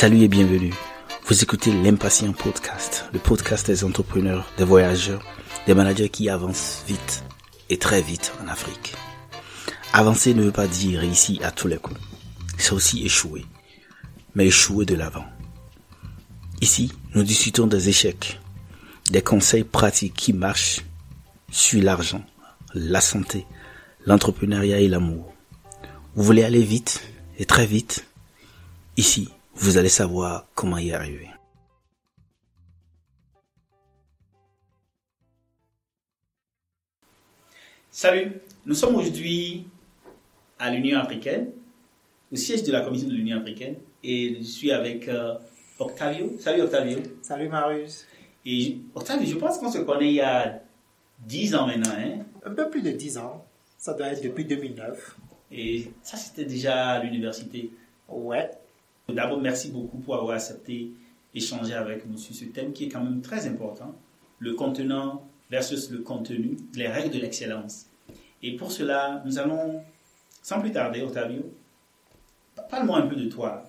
Salut et bienvenue. Vous écoutez l'Impatient Podcast, le podcast des entrepreneurs, des voyageurs, des managers qui avancent vite et très vite en Afrique. Avancer ne veut pas dire réussir à tous les coups. C'est aussi échouer. Mais échouer de l'avant. Ici, nous discutons des échecs, des conseils pratiques qui marchent sur l'argent, la santé, l'entrepreneuriat et l'amour. Vous voulez aller vite et très vite Ici, vous allez savoir comment y arriver. Salut, nous sommes aujourd'hui à l'Union africaine, au siège de la Commission de l'Union africaine, et je suis avec euh, Octavio. Salut Octavio. Salut Marius. Et Octavio, je pense qu'on se connaît il y a 10 ans maintenant. Hein? Un peu plus de 10 ans. Ça doit être depuis 2009. Et ça, c'était déjà à l'université. Ouais. D'abord, merci beaucoup pour avoir accepté échanger avec nous sur ce thème qui est quand même très important, le contenant versus le contenu, les règles de l'excellence. Et pour cela, nous allons, sans plus tarder, Otavio, parle-moi un peu de toi,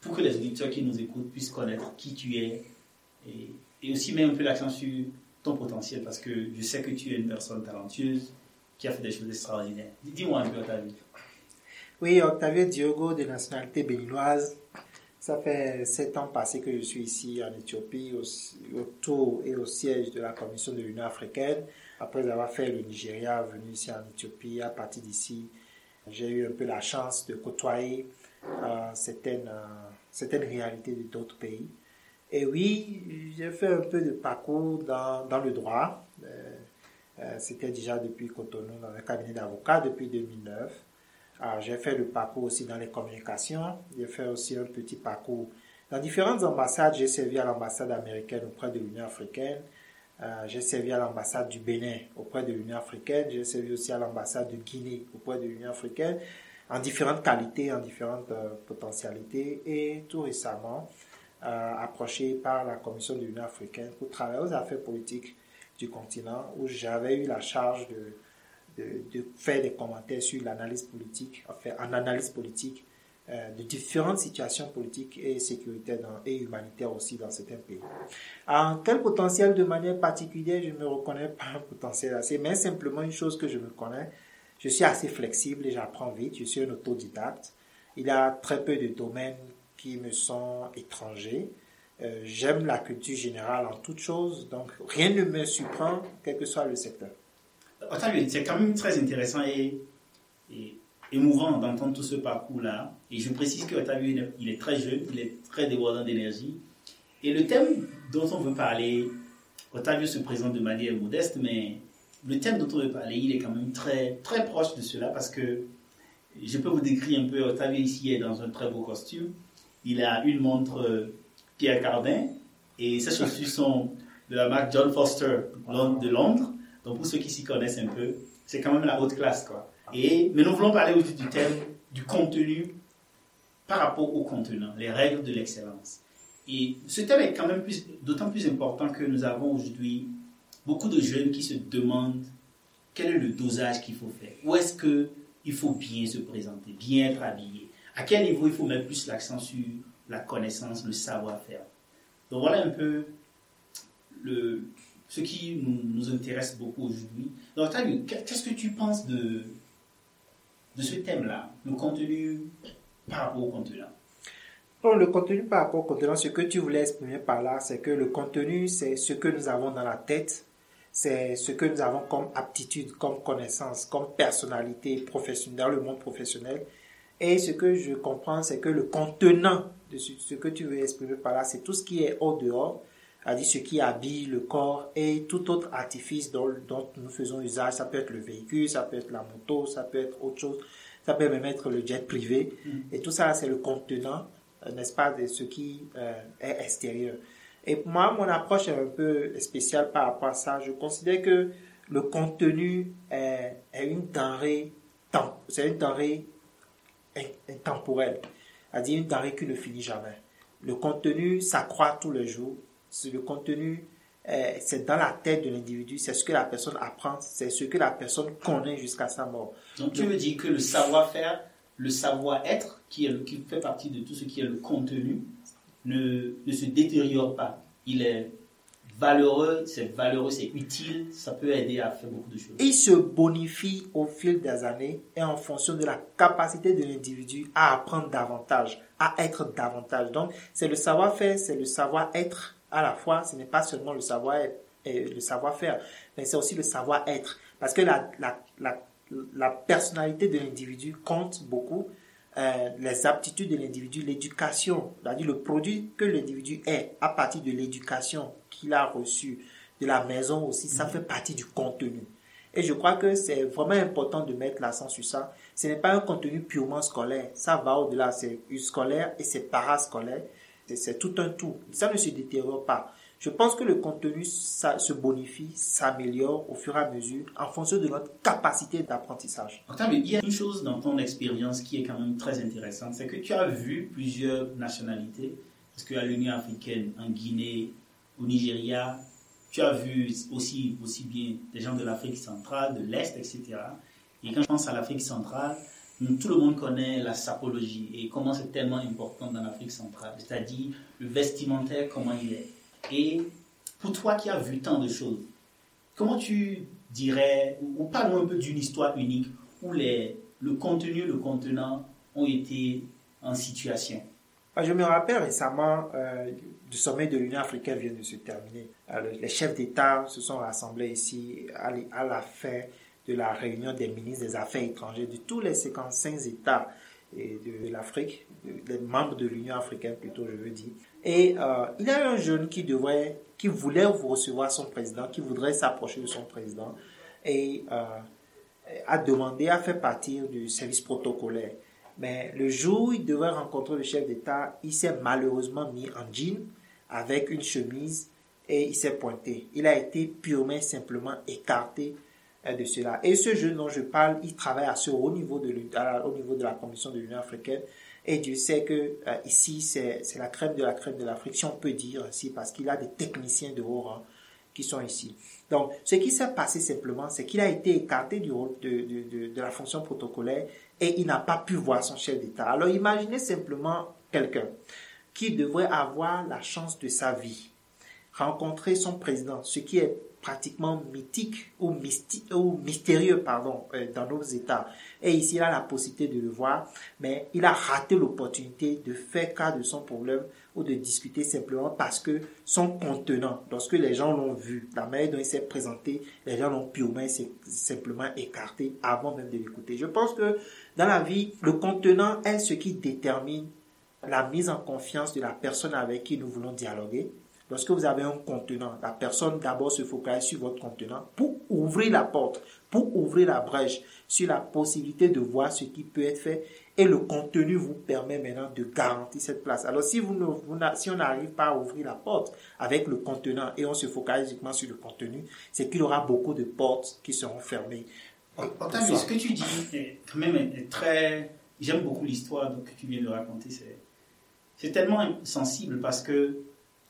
pour que les auditeurs qui nous écoutent puissent connaître qui tu es et, aussi mettre un peu l'accent sur ton potentiel, parce que je sais que tu es une personne talentueuse qui a fait des choses extraordinaires. Dis-moi un peu, Otavio. Oui, Octavio Diogo, de nationalité béninoise. Ça fait sept ans passés que je suis ici en Éthiopie, autour et au siège de la Commission de l'Union africaine. Après avoir fait le Nigeria, venu ici en Éthiopie, à partir d'ici, j'ai eu un peu la chance de côtoyer euh, certaines, euh, certaines réalités d'autres pays. Et oui, j'ai fait un peu de parcours dans, dans le droit. Euh, euh C'était déjà depuis Cotonou, dans un cabinet d'avocat depuis 2009. Ah, j'ai fait le parcours aussi dans les communications. J'ai fait aussi un petit parcours dans différentes ambassades. J'ai servi à l'ambassade américaine auprès de l'Union africaine. Euh, j'ai servi à l'ambassade du Bénin auprès de l'Union africaine. J'ai servi aussi à l'ambassade de Guinée auprès de l'Union africaine en différentes qualités, en différentes euh, potentialités. Et tout récemment, euh, approché par la Commission de l'Union africaine pour travailler aux affaires politiques du continent où j'avais eu la charge de de, faire des commentaires sur l'analyse politique, enfin, en analyse politique euh, de différentes situations politiques et sécuritaires et humanitaires aussi dans certains pays. En quel potentiel de manière particulière, je ne me reconnais pas un potentiel assez, mais simplement une chose que je me connais, je suis assez flexible et j'apprends vite, je suis un autodidacte. Il y a très peu de domaines qui me sont étrangers. Euh, j'aime la culture générale en toute chose, donc rien ne me surprend, quel que soit le secteur c'est quand même très intéressant et, émouvant d'entendre tout ce parcours-là. Et je précise que Otavio, il est très jeune, il est très débordant d'énergie. Et le thème dont on veut parler, Otavio se présente de manière modeste, mais le thème dont on veut parler, il est quand même très, très proche de cela parce que je peux vous décrire un peu, Otavio ici est dans un très beau costume. Il a une montre euh, Pierre Cardin et ses chaussures sont de la marque John Foster de Londres. Donc pour ceux qui s'y connaissent un peu, c'est quand même la haute classe. Quoi. Et, mais nous voulons parler aujourd'hui du thème du contenu par rapport au contenant, les règles de l'excellence. Et ce thème est quand même d'autant plus important que nous avons aujourd'hui beaucoup de jeunes qui se demandent quel est le dosage qu'il faut faire. Où est-ce qu'il faut bien se présenter, bien être habillé? À quel niveau il faut mettre plus l'accent sur la connaissance, le savoir-faire? Donc voilà un peu le, ce qui nous, intéresse beaucoup aujourd'hui. Donc, qu'est-ce que tu penses de, de ce thème-là, le contenu par rapport au contenant? Bon, le contenu par rapport au contenant, ce que tu voulais exprimer par là, c'est que le contenu, c'est ce que nous avons dans la tête, c'est ce que nous avons comme aptitude, comme connaissance, comme personnalité professionnelle, dans le monde professionnel. Et ce que je comprends, c'est que le contenant de ce que tu veux exprimer par là, c'est tout ce qui est au dehors, à ce qui habille le corps et tout autre artifice dont, nous faisons usage. Ça peut être le véhicule, ça peut être la moto, ça peut être autre chose, ça peut même être le jet privé. Mm. Et tout ça, c'est le contenant, euh, n'est-ce pas, de ce qui euh, est extérieur. Et moi, mon approche est un peu spéciale par rapport à ça. Je considère que le contenu est, est une denrée, c'est une denrée intemporelle, c'est-à-dire une denrée qui ne finit jamais. Le contenu s'accroît tous les jours le contenu, euh, c'est dans la tête de l'individu, c'est ce que la personne apprend, c'est ce que la personne connaît jusqu'à sa mort. Donc tu veux dire que le savoir-faire, le savoir-être, qui, qui fait partie de tout ce qui est le contenu, ne, ne se détériore pas. Il est valeureux, c'est valeureux, c'est utile, ça peut aider à faire beaucoup de choses. Il se bonifie au fil des années et en fonction de la capacité de l'individu à apprendre davantage, à être davantage. Donc, c'est le savoir-faire, c'est le savoir-être à la fois. Ce n'est pas seulement le savoir le savoir-faire, mais c'est aussi le savoir-être. Parce que la, la, la, la personnalité de l'individu compte beaucoup. Euh, les aptitudes de l'individu, l'éducation, c'est-à-dire le produit que l'individu est à partir de l'éducation qu'il a reçue de la maison aussi, ça fait partie du contenu. Et je crois que c'est vraiment important de mettre l'accent sur ça. Ce n'est pas un contenu purement scolaire. Ça va au-delà. C'est scolaire et c'est parascolaire. C'est tout un tout. Ça ne se détériore pas. Je pense que le contenu ça, se bonifie, s'améliore au fur et à mesure en fonction de notre capacité d'apprentissage. il y a une chose dans ton expérience qui est quand même très intéressante, c'est que tu as vu plusieurs nationalités, parce qu'à l'Union africaine, en Guinée, au Nigeria, tu as vu aussi, aussi bien des gens de l'Afrique centrale, de l'Est, etc. Et quand je pense à l'Afrique centrale, tout le monde connaît la sapologie et comment c'est tellement important dans l'Afrique centrale, c'est-à-dire le vestimentaire, comment il est. Et pour toi qui as vu tant de choses, comment tu dirais, ou, parlons un peu d'une histoire unique où les, le contenu, le contenant ont été en situation ah, Je me rappelle récemment, euh, du sommet de l'Union africaine vient de se terminer. Euh, les chefs d'État se sont rassemblés ici à la fin de la réunion des ministres des Affaires étrangères de tous les 55 États de l'Afrique, les membres de l'Union africaine plutôt, je veux dire. Et euh, il y a un jeune qui devrait, qui voulait recevoir son président, qui voudrait s'approcher de son président et euh, a demandé à faire partir du service protocolaire. Mais le jour où il devait rencontrer le chef d'État, il s'est malheureusement mis en jean avec une chemise et il s'est pointé. Il a été purement simplement écarté de cela. Et ce jeune dont je parle, il travaille à ce haut niveau de, au niveau de la Commission de l'Union africaine. Et Dieu sait que euh, ici, c'est la crème de la crème de l'Afrique, si on peut dire ainsi, parce qu'il a des techniciens de haut rang qui sont ici. Donc, ce qui s'est passé simplement, c'est qu'il a été écarté du rôle de, de, de, la fonction protocolaire et il n'a pas pu voir son chef d'État. Alors, imaginez simplement quelqu'un qui devrait avoir la chance de sa vie, rencontrer son président, ce qui est pratiquement mythique ou, ou mystérieux pardon, euh, dans nos États. Et ici, il a la possibilité de le voir, mais il a raté l'opportunité de faire cas de son problème ou de discuter simplement parce que son contenant, lorsque les gens l'ont vu, la manière dont il s'est présenté, les gens l'ont purement simplement écarté avant même de l'écouter. Je pense que dans la vie, le contenant est ce qui détermine la mise en confiance de la personne avec qui nous voulons dialoguer Lorsque vous avez un contenant, la personne d'abord se focalise sur votre contenant pour ouvrir la porte, pour ouvrir la brèche sur la possibilité de voir ce qui peut être fait et le contenu vous permet maintenant de garantir cette place. Alors si, vous, si on n'arrive pas à ouvrir la porte avec le contenant et on se focalise uniquement sur le contenu, c'est qu'il y aura beaucoup de portes qui seront fermées. ce que tu dis est quand même très... J'aime beaucoup l'histoire que tu viens de raconter. C'est tellement sensible parce que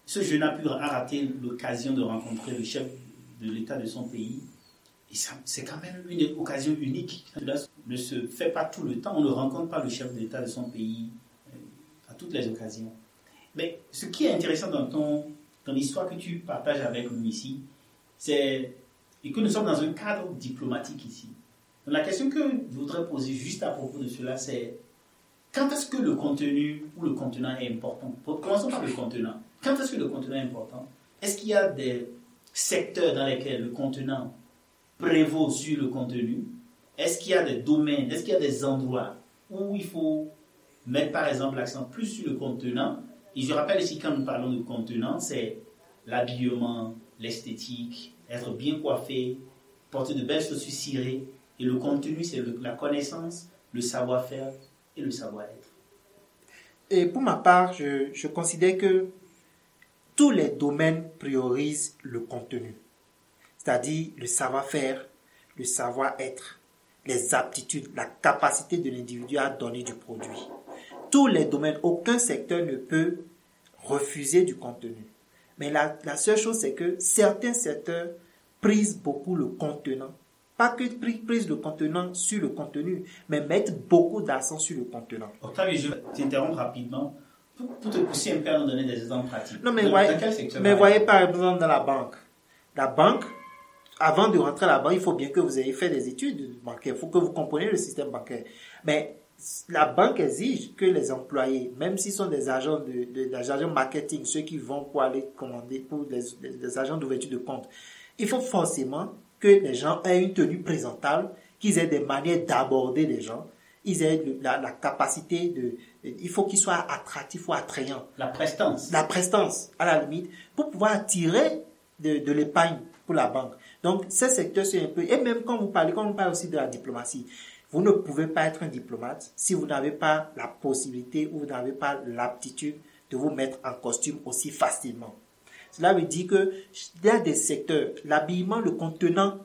ce jeune a pu rater l'occasion de rencontrer le chef de l'État de son pays. Et c'est quand même une occasion unique. Cela ne se fait pas tout le temps. On ne rencontre pas le chef de l'État de son pays euh, à toutes les occasions. Mais ce qui est intéressant dans ton, dans l'histoire que tu partages avec nous ici, c'est que nous sommes dans un cadre diplomatique ici. la question que je voudrais poser juste à propos de cela, c'est quand est-ce que le contenu ou le contenant est important? Commençons par le contenant. Quand est-ce que le contenant est important? Est-ce qu'il y a des secteurs dans lesquels le contenant prévaut sur le contenu? Est-ce qu'il y a des domaines Est-ce qu'il y a des endroits où il faut mettre par exemple l'accent plus sur le contenant Et je rappelle ici quand nous parlons de contenant, c'est l'habillement, l'esthétique, être bien coiffé, porter de belles chaussures cirées. Et le contenu, c'est la connaissance, le savoir-faire et le savoir-être. Et pour ma part, je, je considère que tous les domaines priorisent le contenu, c'est-à-dire le savoir-faire, le savoir-être, les aptitudes, la capacité de l'individu à donner du produit. Tous les domaines, aucun secteur ne peut refuser du contenu. Mais la, seule chose, c'est que certains secteurs prisent beaucoup le contenant. Pas que prisent le contenant sur le contenu, mais mettent beaucoup d'accent sur le contenant. Je rapidement pour, te pousser un peu à nous donner des exemples pratiques. Non, mais, voyez, mais voyez par exemple dans la banque. La banque, avant de rentrer à la banque, il faut bien que vous ayez fait des études bancaires. Il faut que vous compreniez le système bancaire. Mais la banque exige que les employés, même s'ils sont des agents de, des agents marketing, ceux qui vont pour aller commander pour des, agents d'ouverture de compte, il faut forcément que les gens aient une tenue présentable, qu'ils aient des manières d'aborder les gens, ils aient la, la capacité de, il faut qu'ils soient attractifs ou attrayants. La prestance. La prestance, à la limite, pour pouvoir attirer de, de l'épargne pour la banque. Donc, ces secteurs, c'est un peu, et même quand vous parlez, quand on parle aussi de la diplomatie, vous ne pouvez pas être un diplomate si vous n'avez pas la possibilité ou vous n'avez pas l'aptitude de vous mettre en costume aussi facilement. Cela veut dire que il y a des secteurs, l'habillement, le contenant,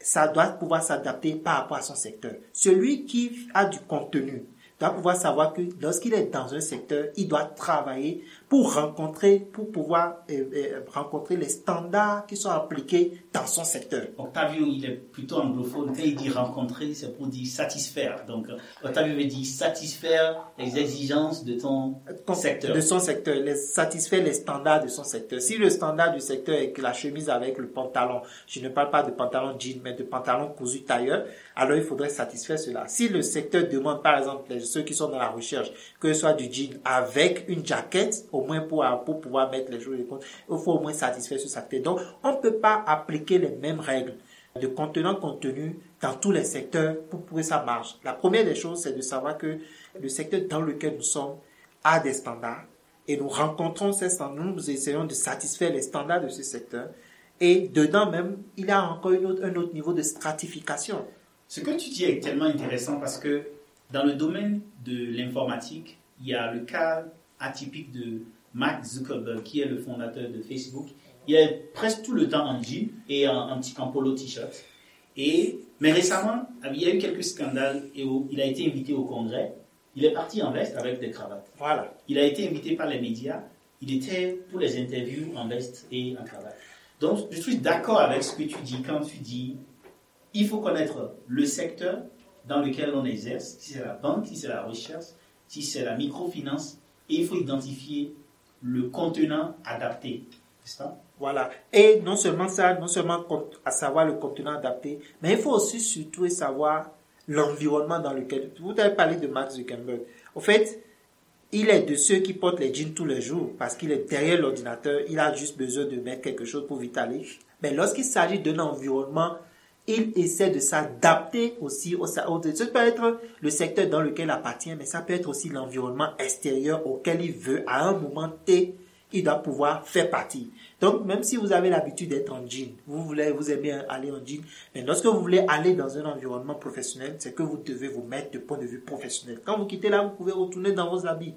ça doit pouvoir s'adapter par rapport à son secteur. Celui qui a du contenu, doit pouvoir savoir que lorsqu'il est dans un secteur, il doit travailler pour rencontrer, pour pouvoir euh, euh, rencontrer les standards qui sont appliqués dans son secteur. Octavio, il est plutôt anglophone. Quand il dit rencontrer, c'est pour dire satisfaire. Donc, Octavio veut dire satisfaire les exigences de ton secteur. De son secteur, les, satisfaire les standards de son secteur. Si le standard du secteur est que la chemise avec le pantalon, je ne parle pas de pantalon jean, mais de pantalon cousu tailleur, alors il faudrait satisfaire cela. Si le secteur demande, par exemple, ceux qui sont dans la recherche, que ce soit du jean avec une jaquette, au moins pour, pour pouvoir mettre les choses de compte, il faut au moins satisfaire ce secteur. Donc, on ne peut pas appliquer les mêmes règles de contenant contenu dans tous les secteurs pour que ça marche. La première des choses, c'est de savoir que le secteur dans lequel nous sommes a des standards et nous rencontrons ces standards, nous essayons de satisfaire les standards de ce secteur. Et dedans même, il y a encore une autre, un autre niveau de stratification. Ce que tu dis est tellement intéressant parce que dans le domaine de l'informatique, il y a le cas atypique de Mark Zuckerberg, qui est le fondateur de Facebook. Il est presque tout le temps en jean et en, un petit polo t-shirt. Et, mais récemment, il y a eu quelques scandales et il a été invité au Congrès. Il est parti en veste avec des cravates. Voilà. Il a été invité par les médias. Il était pour les interviews en veste et en cravate. Donc, je suis d'accord avec ce que tu dis quand tu dis il faut connaître le secteur dans lequel on exerce, si c'est la banque, si c'est la recherche, si c'est la microfinance, et il faut identifier le contenant adapté. Voilà. Et non seulement ça, non seulement à savoir le contenant adapté, mais il faut aussi surtout savoir l'environnement dans lequel. Vous avez parlé de Mark Zuckerberg. Au fait, il est de ceux qui portent les jeans tous les jours parce qu'il est derrière l'ordinateur, il a juste besoin de mettre quelque chose pour vite aller. Mais lorsqu'il s'agit d'un environnement il essaie de s'adapter aussi au, Ça peut être le secteur dans lequel il appartient, mais ça peut être aussi l'environnement extérieur auquel il veut, à un moment T, il doit pouvoir faire partie. Donc, même si vous avez l'habitude d'être en jean, vous voulez, vous aimez aller en jean, mais lorsque vous voulez aller dans un environnement professionnel, c'est que vous devez vous mettre de point de vue professionnel. Quand vous quittez là, vous pouvez retourner dans vos habits.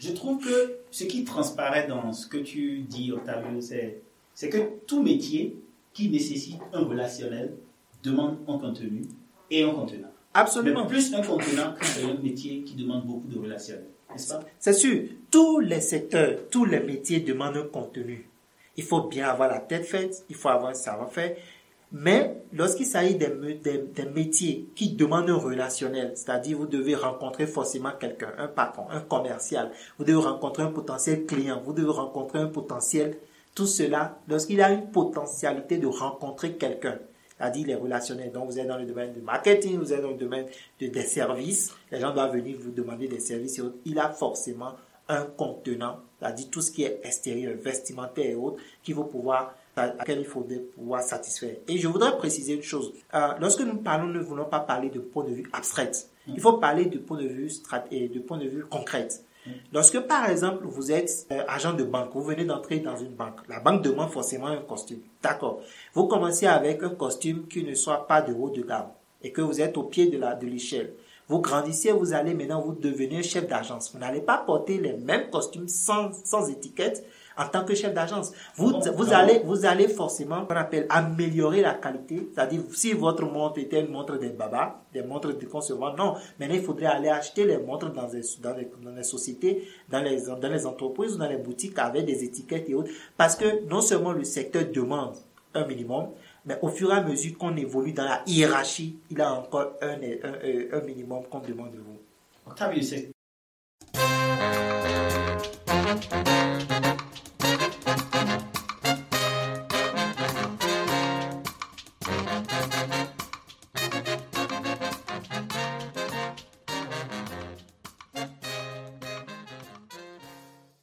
Je trouve que ce qui transparaît dans ce que tu dis, Octavio, c'est que tout métier qui nécessite un relationnel demande un contenu et un contenant. Absolument. Mais plus un contenant qu'un métier qui demande beaucoup de relationnel. N'est-ce pas? C'est sûr. Tous les secteurs, tous les métiers demandent un contenu. Il faut bien avoir la tête faite, il faut avoir un savoir-faire. Mais lorsqu'il s'agit des, des, métiers qui demandent un relationnel, c'est-à-dire vous devez rencontrer forcément quelqu'un, un patron, un commercial, vous devez rencontrer un potentiel client, vous devez rencontrer un potentiel, tout cela, lorsqu'il a une potentialité de rencontrer quelqu'un, c'est-à-dire les relationnels. Donc, vous êtes dans le domaine du marketing, vous êtes dans le domaine des services. Les gens doivent venir vous demander des services et autres. Il a forcément un contenant, c'est-à-dire tout ce qui est extérieur, vestimentaire et autres, qui va pouvoir à laquelle il faut pouvoir satisfaire. Et je voudrais préciser une chose. Euh, lorsque nous parlons, nous ne voulons pas parler de point de vue abstrait. Il faut parler de point de vue et de point de vue concret. Lorsque, par exemple, vous êtes euh, agent de banque, vous venez d'entrer dans une banque, la banque demande forcément un costume. D'accord. Vous commencez avec un costume qui ne soit pas de haut de gamme et que vous êtes au pied de de l'échelle. Vous grandissez, vous allez maintenant, vous devenez chef d'agence. Vous n'allez pas porter les mêmes costumes sans, sans étiquette en tant que chef d'agence. Vous, vous, allez, vous allez forcément, qu'on appelle, améliorer la qualité. C'est-à-dire, si votre montre était une montre des babas, des montres de consommation, non. Maintenant, il faudrait aller acheter les montres dans les, dans les, dans les sociétés, dans les, dans les entreprises ou dans les boutiques avec des étiquettes et autres. Parce que non seulement le secteur demande un minimum, mais au fur et à mesure qu'on évolue dans la hiérarchie, il a encore un, un, un minimum qu'on demande de vous.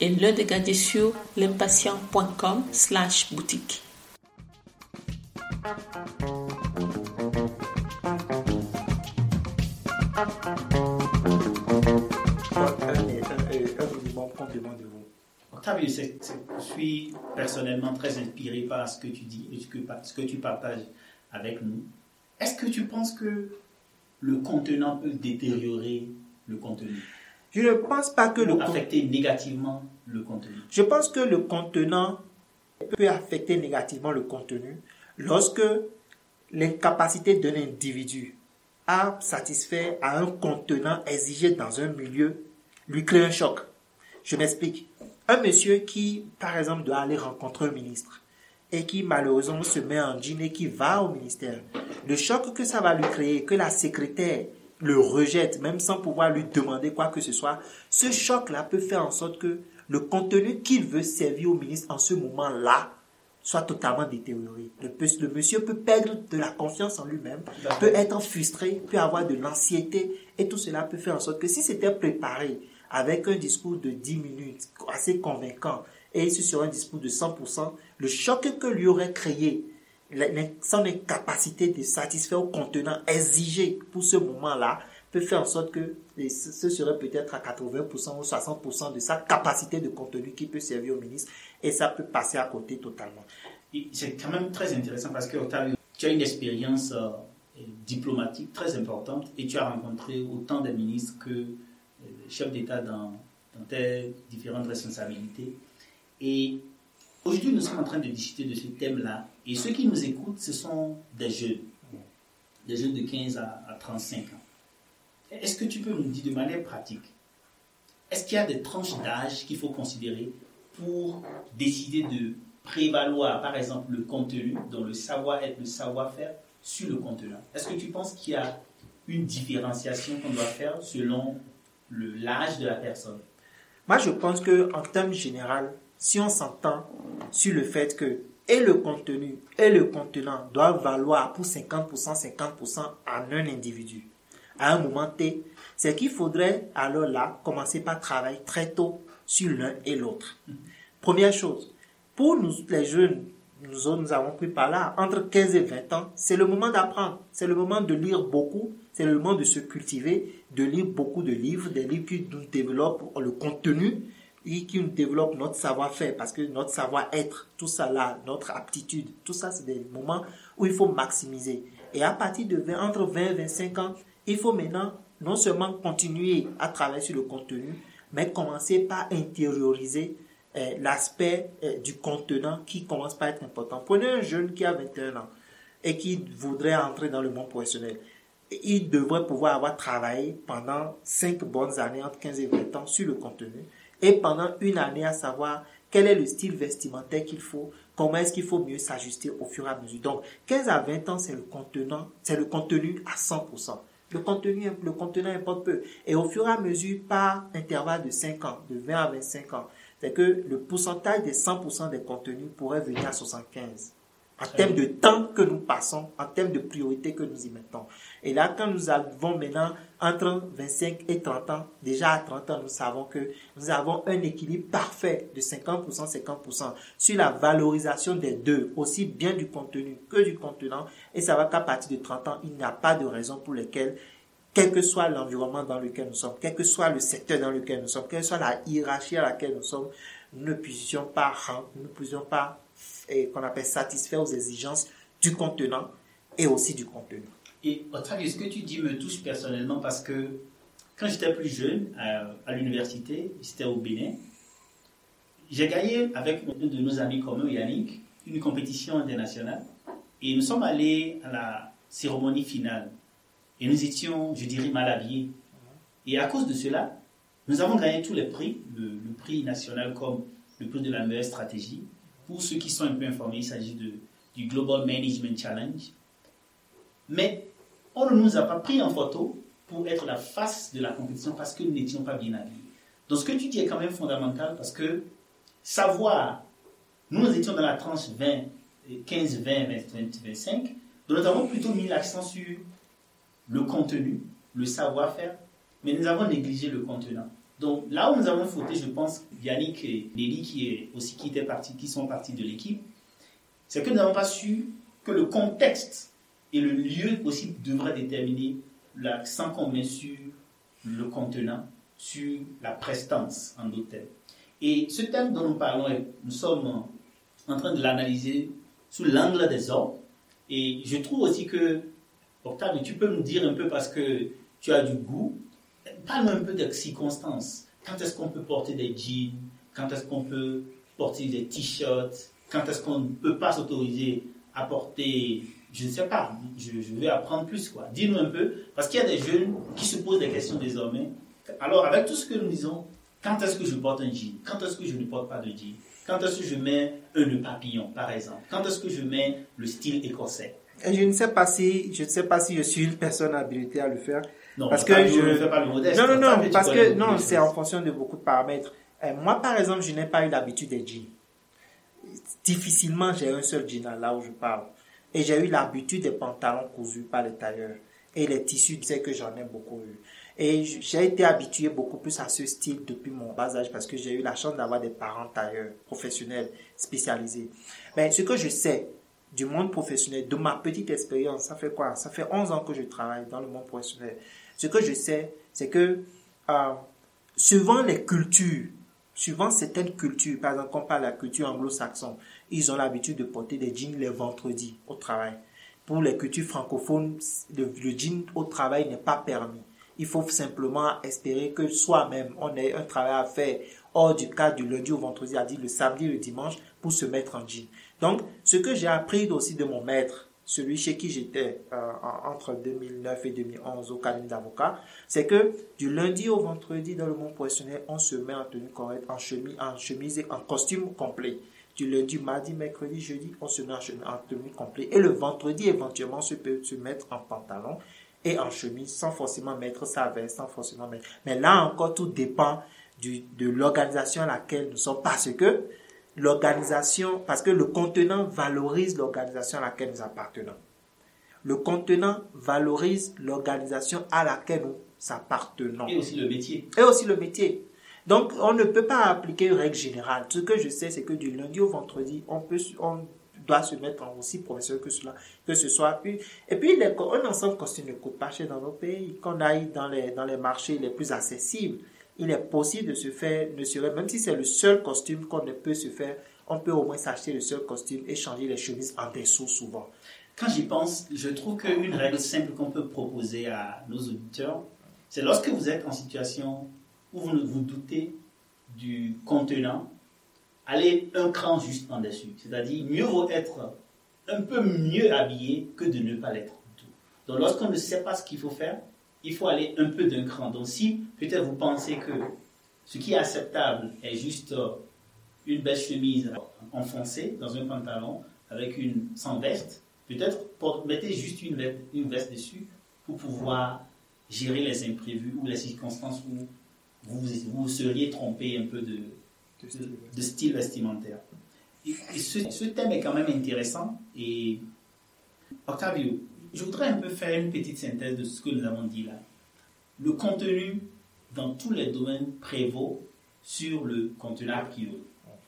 et des gadgets sur l'impatient.com slash boutique. Je suis personnellement très inspiré par ce que tu dis et ce que tu partages avec nous. Est-ce que tu penses que le contenant peut détériorer le contenu? Je ne pense pas que le affecter négativement le contenu. Je pense que le contenant peut affecter négativement le contenu lorsque l'incapacité d'un individu à satisfaire à un contenant exigé dans un milieu lui crée un choc. Je m'explique. Un monsieur qui, par exemple, doit aller rencontrer un ministre et qui malheureusement se met en jean et qui va au ministère, le choc que ça va lui créer, que la secrétaire le rejette, même sans pouvoir lui demander quoi que ce soit, ce choc-là peut faire en sorte que le contenu qu'il veut servir au ministre en ce moment-là soit totalement détérioré. Le, monsieur peut perdre de la confiance en lui-même, peut être frustré, peut avoir de l'anxiété, et tout cela peut faire en sorte que si c'était préparé avec un discours de 10 minutes assez convaincant, et ce serait un discours de 100%, le choc que lui aurait créé son incapacité de satisfaire au contenant exigé pour ce moment-là peut faire en sorte que ce serait peut-être à 80% ou 60% de sa capacité de contenu qui peut servir au ministre et ça peut passer à côté totalement. C'est quand même très intéressant parce que tu as une expérience euh, diplomatique très importante et tu as rencontré autant de ministres que euh, chefs d'État dans, dans tes différentes responsabilités. Et Aujourd'hui, nous sommes en train de discuter de ce thème-là. Et ceux qui nous écoutent, ce sont des jeunes. Des jeunes de 15 à, 35 ans. Est-ce que tu peux nous dire de manière pratique, est-ce qu'il y a des tranches d'âge qu'il faut considérer pour décider de prévaloir, par exemple, le contenu, dont le savoir-être, le savoir-faire, sur le contenant Est-ce que tu penses qu'il y a une différenciation qu'on doit faire selon l'âge de la personne? Moi, je pense qu'en termes général, si on s'entend sur le fait que et le contenu et le contenant doivent valoir pour 50%, 50% à un individu à un moment T, c'est qu'il faudrait alors là commencer par travailler très tôt sur l'un et l'autre. Première chose, pour nous les jeunes, nous, nous avons pris par là, entre 15 et 20 ans, c'est le moment d'apprendre, c'est le moment de lire beaucoup, c'est le moment de se cultiver, de lire beaucoup de livres, des livres qui nous développent le contenu, qui nous développe notre savoir-faire, parce que notre savoir-être, tout ça là, notre aptitude, tout ça, c'est des moments où il faut maximiser. Et à partir de 20, entre 20 et 25 ans, il faut maintenant non seulement continuer à travailler sur le contenu, mais commencer par intérioriser euh, l'aspect euh, du contenant qui commence par être important. Prenez un jeune qui a 21 ans et qui voudrait entrer dans le monde professionnel. Il devrait pouvoir avoir travaillé pendant 5 bonnes années, entre 15 et 20 ans, sur le contenu et pendant une année à savoir quel est le style vestimentaire qu'il faut, comment est-ce qu'il faut mieux s'ajuster au fur et à mesure. Donc, 15 à 20 ans, c'est le contenant, c'est le contenu à 100%. Le contenu, le contenant importe peu. Et au fur et à mesure, par intervalle de 5 ans, de 20 à 25 ans, c'est que le pourcentage des 100% des contenus pourrait venir à 75 en termes de temps que nous passons, en termes de priorité que nous y mettons. Et là, quand nous avons maintenant entre 25 et 30 ans, déjà à 30 ans, nous savons que nous avons un équilibre parfait de 50%, 50% sur la valorisation des deux, aussi bien du contenu que du contenant. Et ça va qu'à partir de 30 ans, il n'y a pas de raison pour lesquelles quel que soit l'environnement dans lequel nous sommes, quel que soit le secteur dans lequel nous sommes, quelle que soit la hiérarchie à laquelle nous sommes, nous ne puissions pas, nous ne puissions pas et qu'on appelle satisfaire aux exigences du contenant et aussi du contenu. Et Octavio, ce que tu dis me touche personnellement parce que quand j'étais plus jeune à, à l'université, j'étais au Bénin, j'ai gagné avec un de nos amis communs, Yannick, une compétition internationale et nous sommes allés à la cérémonie finale. Et nous étions, je dirais, mal habillés. Et à cause de cela, nous avons gagné tous les prix, le, prix national comme le prix de la meilleure stratégie. Pour ceux qui sont un peu informés, il s'agit du Global Management Challenge. Mais on ne nous a pas pris en photo pour être la face de la compétition parce que nous n'étions pas bien habillés. Donc ce que tu dis est quand même fondamental parce que savoir, nous, étions dans la tranche 20, 15, 20, 20, 25, donc nous avons plutôt mis l'accent sur le contenu, le savoir-faire, mais nous avons négligé le contenant. Donc là où nous avons fauté, je pense, Yannick et Nelly qui, est aussi, qui, étaient partis, qui sont partis de l'équipe, c'est que nous n'avons pas su que le contexte et le lieu aussi devraient déterminer l'accent qu'on met sur le contenant, sur la prestance en d'autres termes. Et ce thème dont nous parlons, nous sommes en train de l'analyser sous l'angle des hommes. Et je trouve aussi que, Octave, tu peux nous dire un peu parce que tu as du goût, parle un peu des circonstances. Quand est-ce qu'on peut porter des jeans? Quand est-ce qu'on peut porter des t-shirts? Quand est-ce qu'on ne peut pas s'autoriser à porter je ne sais pas, je, vais apprendre plus. quoi. Dis-nous un peu, parce qu'il y a des jeunes qui se posent des questions désormais. Alors, avec tout ce que nous disons, quand est-ce que je porte un jean? Quand est-ce que je ne porte pas de jean? Quand est-ce que je mets un nœud papillon, par exemple? Quand est-ce que je mets le style écossais? Je ne sais pas si je ne sais pas si je suis une personne habilitée à le faire. Non, parce que je ne fais pas le modeste. Non, non, non, parce que non, c'est en fonction de beaucoup de paramètres. moi, par exemple, je n'ai pas eu l'habitude des jeans. Difficilement, j'ai un seul jean là où je parle. Et j'ai eu l'habitude des pantalons cousus par les tailleurs. Et les tissus, c'est que j'en ai beaucoup eu. Et j'ai été habitué beaucoup plus à ce style depuis mon bas âge parce que j'ai eu la chance d'avoir des parents tailleurs professionnels spécialisés. Mais ce que je sais du monde professionnel, de ma petite expérience, ça fait quoi? Ça fait 11 ans que je travaille dans le monde professionnel. Ce que je sais, c'est que euh, suivant les cultures, suivant certaines cultures, par exemple, on parle de la culture anglo-saxonne, ils ont l'habitude de porter des jeans les vendredis au travail. Pour les cultures francophones, le, jean au travail n'est pas permis. Il faut simplement espérer que soi-même, on ait un travail à faire hors du cadre du lundi au vendredi, à dire le samedi et le dimanche, pour se mettre en jean. Donc, ce que j'ai appris aussi de mon maître, celui chez qui j'étais euh, entre 2009 et 2011 au cabinet d'avocat, c'est que du lundi au vendredi dans le monde professionnel, on se met en tenue correcte, en chemise, en chemise et en costume complet du lundi, mardi, mercredi, jeudi, on se met en, tenue complète. Et le vendredi, éventuellement, on peut se mettre en pantalon et en chemise sans forcément mettre sa veste, sans forcément mettre. Mais là encore, tout dépend du, de l'organisation à laquelle nous sommes. Parce que l'organisation, parce que le contenant valorise l'organisation à laquelle nous appartenons. Le contenant valorise l'organisation à laquelle nous appartenons. Et aussi le métier. Et aussi le métier. Donc, on ne peut pas appliquer une règle générale. Ce que je sais, c'est que du lundi au vendredi, on peut, on doit se mettre en aussi professionnel que cela, que ce soit. Et puis, les, un ensemble costume ne coûte pas cher dans nos pays. Qu'on aille dans les, dans les marchés les plus accessibles, il est possible de se faire, ne serait, même si c'est le seul costume qu'on ne peut se faire, on peut au moins s'acheter le seul costume et changer les chemises en dessous souvent. Quand j'y pense, je trouve qu'une règle simple qu'on peut proposer à nos auditeurs, c'est lorsque vous êtes en situation où vous vous doutez du contenant, allez un cran juste en dessus. C'est-à-dire, mieux vaut être un peu mieux habillé que de ne pas l'être du tout. Donc, lorsqu'on ne sait pas ce qu'il faut faire, il faut aller un peu d'un cran. Donc, si peut-être vous pensez que ce qui est acceptable est juste euh, une belle chemise enfoncée dans un pantalon avec une sans veste, peut-être mettez juste une veste, une veste dessus pour pouvoir gérer les imprévus ou les circonstances où vous vous seriez trompé un peu de, de, style vestimentaire. Et, ce, thème est quand même intéressant. Et Octavio, je voudrais un peu faire une petite synthèse de ce que nous avons dit là. Le contenu dans tous les domaines prévaut sur le contenu a priori.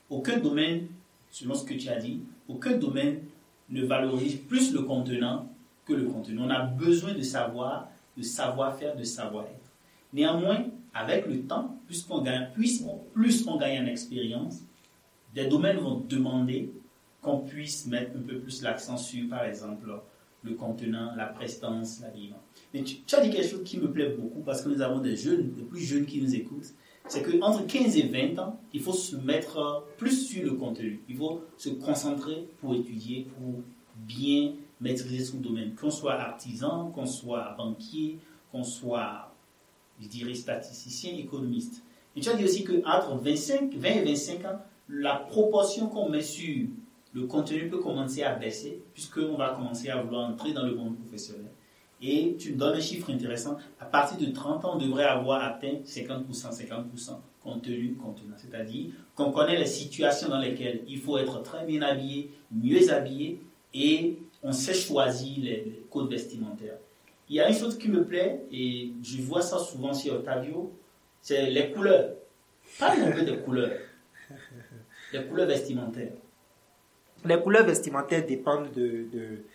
Aucun domaine, selon ce que tu as dit, aucun domaine ne valorise plus le contenant que le contenu. On a besoin de savoir, de savoir-faire, de savoir-être. Néanmoins, avec le temps, puisqu'on gagne, plus on gagne en expérience, des domaines vont demander qu'on puisse mettre un peu plus l'accent sur, par exemple, le contenant, la prestance, l'habillement. Mais tu, as dit quelque chose qui me plaît beaucoup parce que nous avons des jeunes, des plus jeunes qui nous écoutent. c'est qu'entre 15 et 20 ans, il faut se mettre plus sur le contenu. Il faut se concentrer pour étudier, pour bien maîtriser son domaine. Qu'on soit artisan, qu'on soit banquier, qu'on soit, je dirais, statisticien, économiste. Et tu as dit aussi qu'entre 25, 20 et 25 ans, la proportion qu'on met sur le contenu peut commencer à baisser, puisqu'on va commencer à vouloir entrer dans le monde professionnel. Et tu me donnes un chiffre intéressant. À partir de 30 ans, on devrait avoir atteint 50%, 50% contenu, contenant. C'est-à-dire qu'on connaît les situations dans lesquelles il faut être très bien habillé, mieux habillé, et on sait choisir les, codes vestimentaires. Il y a une chose qui me plaît, et je vois ça souvent chez Octavio, c'est les couleurs. Pas un peu des couleurs. Les couleurs vestimentaires. Les couleurs vestimentaires dépendent de, de,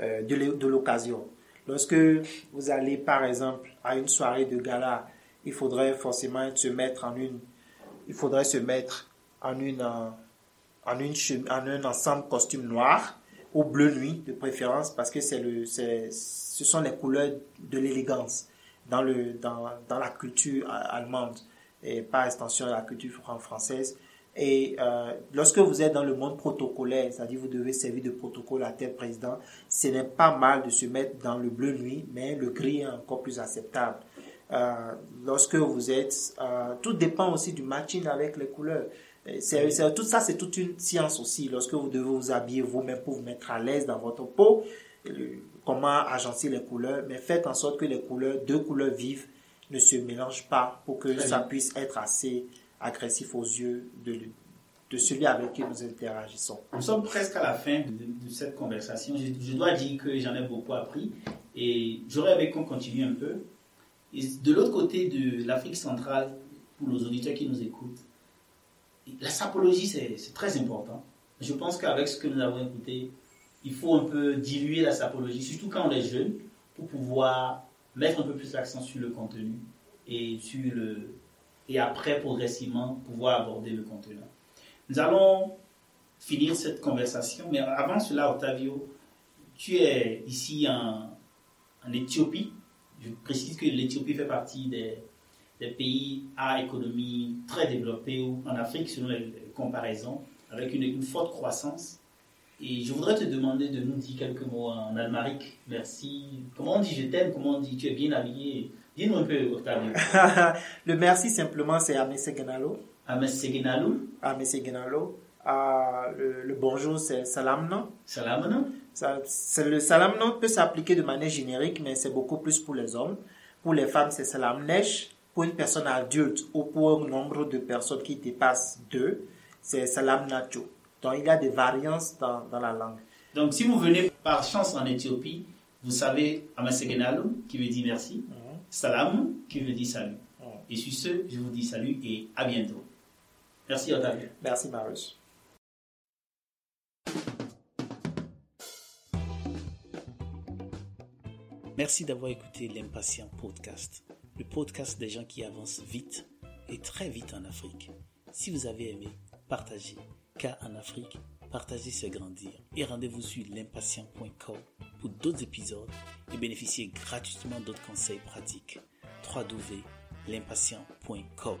euh, de l'occasion. Lorsque vous allez, par exemple, à une soirée de gala, il faudrait forcément se mettre en une, il faudrait se mettre en une, en une, en un ensemble costume noir ou bleu nuit de préférence parce que c'est le, c'est, ce sont les couleurs de l'élégance dans le, dans, dans la culture allemande et par extension la culture française. Et euh, lorsque vous êtes dans le monde protocolaire, c'est-à-dire vous devez servir de protocole à tel président, ce n'est pas mal de se mettre dans le bleu nuit, mais le gris est encore plus acceptable. Euh, lorsque vous êtes, euh, tout dépend aussi du matching avec les couleurs. C'est, tout ça, c'est toute une science aussi. Lorsque vous devez vous habiller vous-même pour vous mettre à l'aise dans votre peau, comment agencer les couleurs, mais faites en sorte que les couleurs, deux couleurs vives, ne se mélangent pas pour que ça puisse être assez agressif aux yeux de, de celui avec qui nous interagissons. Nous sommes presque à la fin de, cette conversation. Je, dois dire que j'en ai beaucoup appris et j'aurais aimé qu'on continue un peu. Et de l'autre côté de l'Afrique centrale, pour nos auditeurs qui nous écoutent, la sapologie, c'est très important. Je pense qu'avec ce que nous avons écouté, il faut un peu diluer la sapologie, surtout quand on est jeune, pour pouvoir mettre un peu plus l'accent sur le contenu et sur le, et après progressivement pouvoir aborder le contenu. Nous allons finir cette conversation, mais avant cela, Octavio, tu es ici en, en Éthiopie. Je précise que l'Éthiopie fait partie des, des, pays à économie très développée en Afrique, selon les comparaisons, avec une, une, forte croissance. Et je voudrais te demander de nous dire quelques mots en almarique. Merci. Comment on dit je t'aime? Comment on dit tu es bien habillé? Dis-nous un peu, Octavio. le merci, simplement, c'est à M. Genalo. À M. Genalo. À M. Genalo. le, le, bonjour, c'est salamno. Salamno. le salamno peut s'appliquer de manière générique, mais c'est beaucoup plus pour les hommes. Pour les femmes, c'est salamnesh. Pour une personne adulte ou pour un nombre de personnes qui dépassent deux, c'est salamnacho. Donc, il y a des variances dans, dans la langue. Donc, si vous venez par chance en Éthiopie, vous savez Amasegenalo, qui veut dire merci. Mm. Salam, qui veut dire salut. Et sur ce, je vous dis salut et à bientôt. Merci Octavio. Merci Marius. Merci d'avoir écouté l'Impatient Podcast, le podcast des gens qui avancent vite et très vite en Afrique. Si vous avez aimé, partagez, car en Afrique, partager c'est grandir. Et rendez-vous sur l'impatient.com pour d'autres épisodes et bénéficiez gratuitement d'autres conseils pratiques. www.l'impatient.com